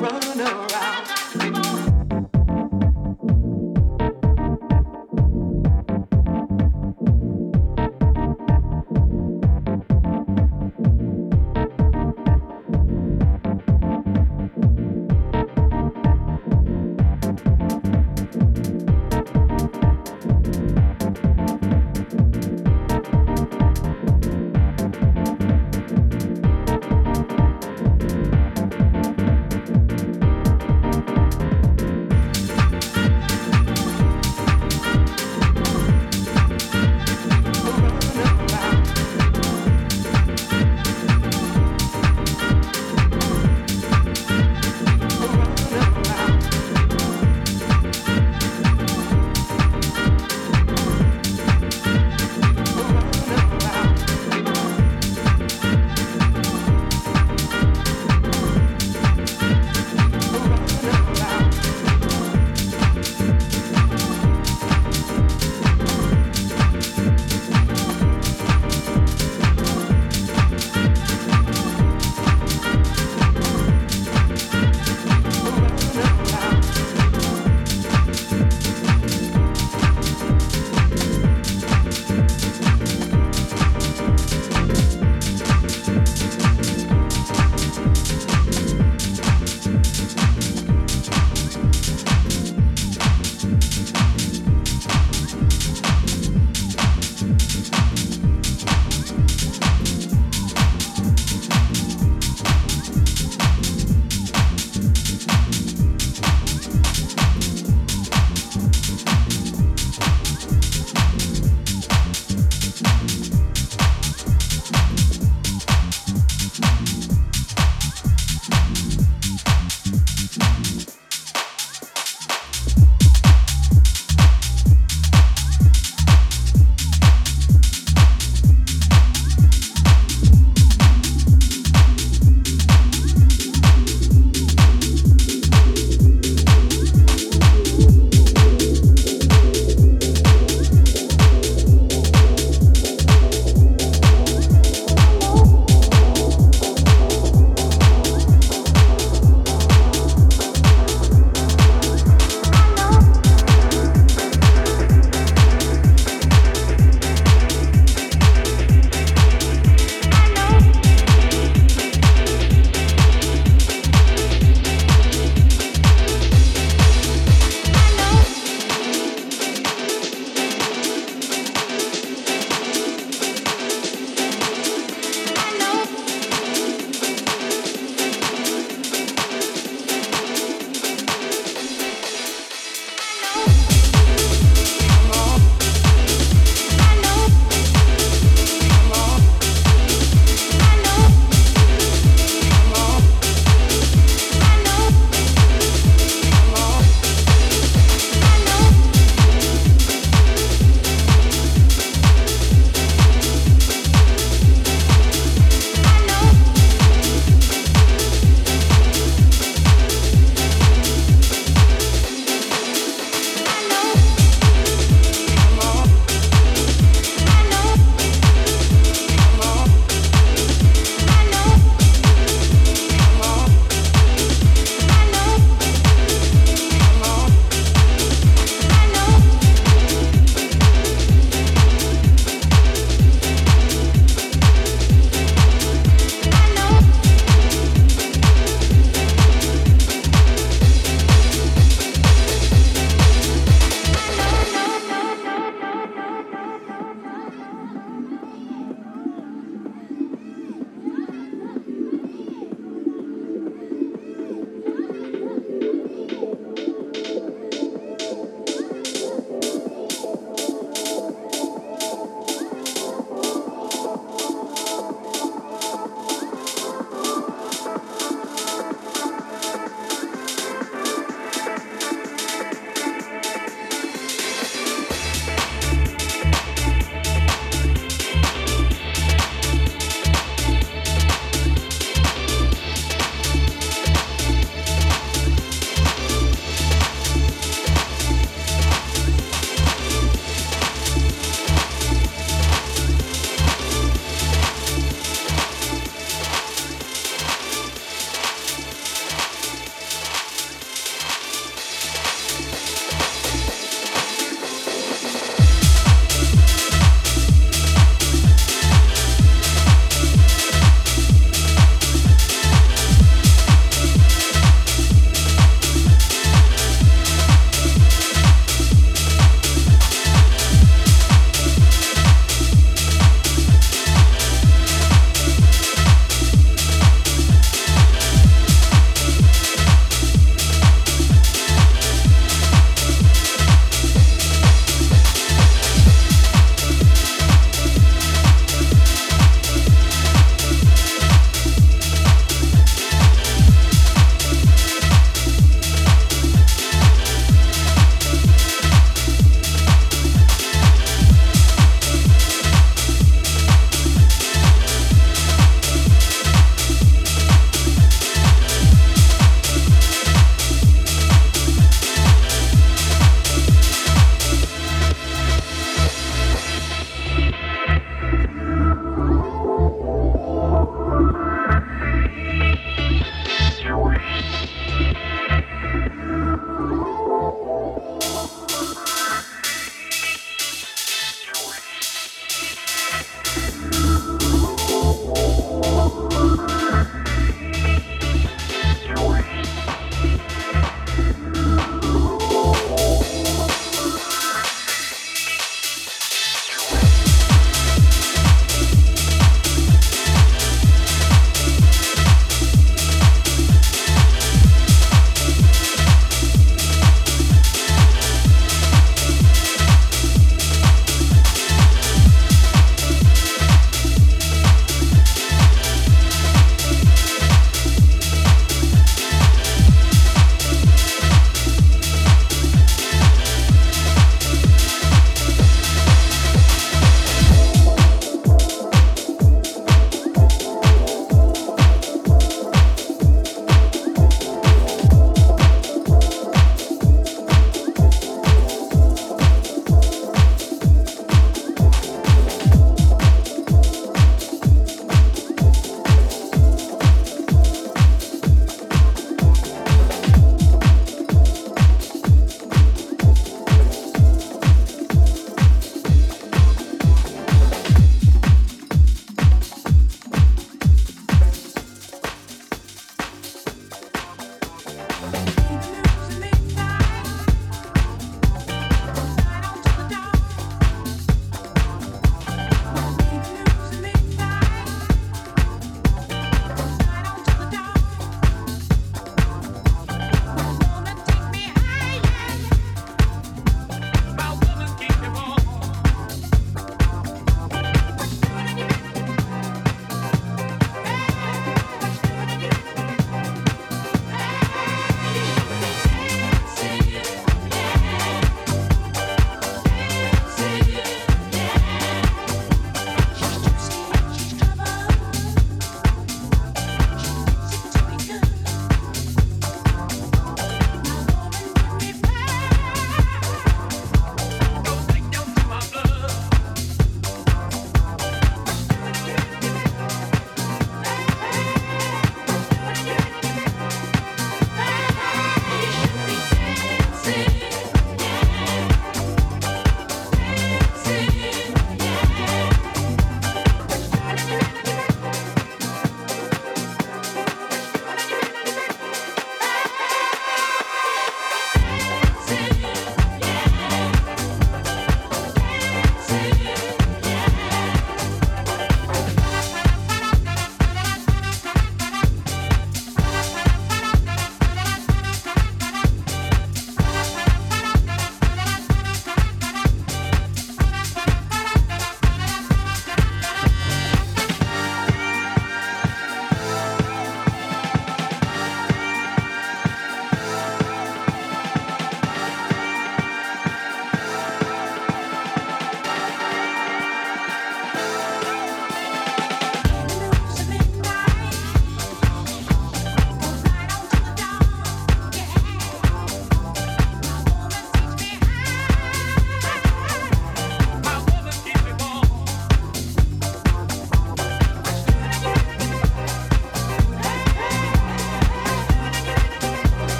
run around.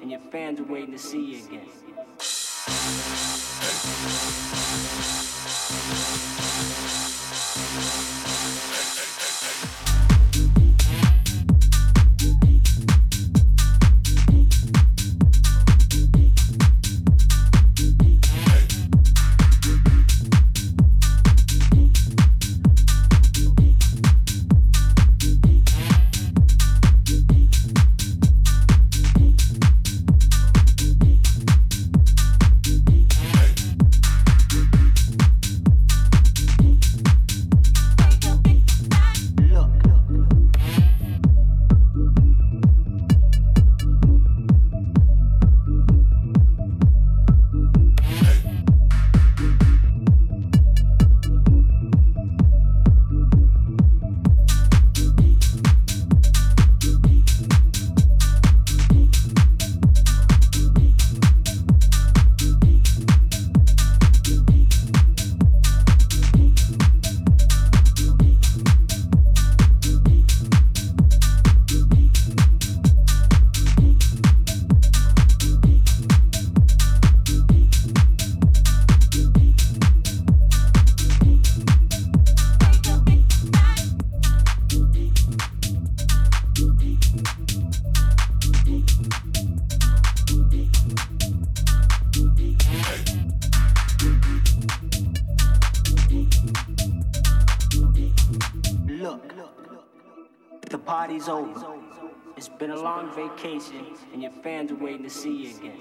And your fans are waiting to see you again. Vacation, and your fans are waiting to see you again.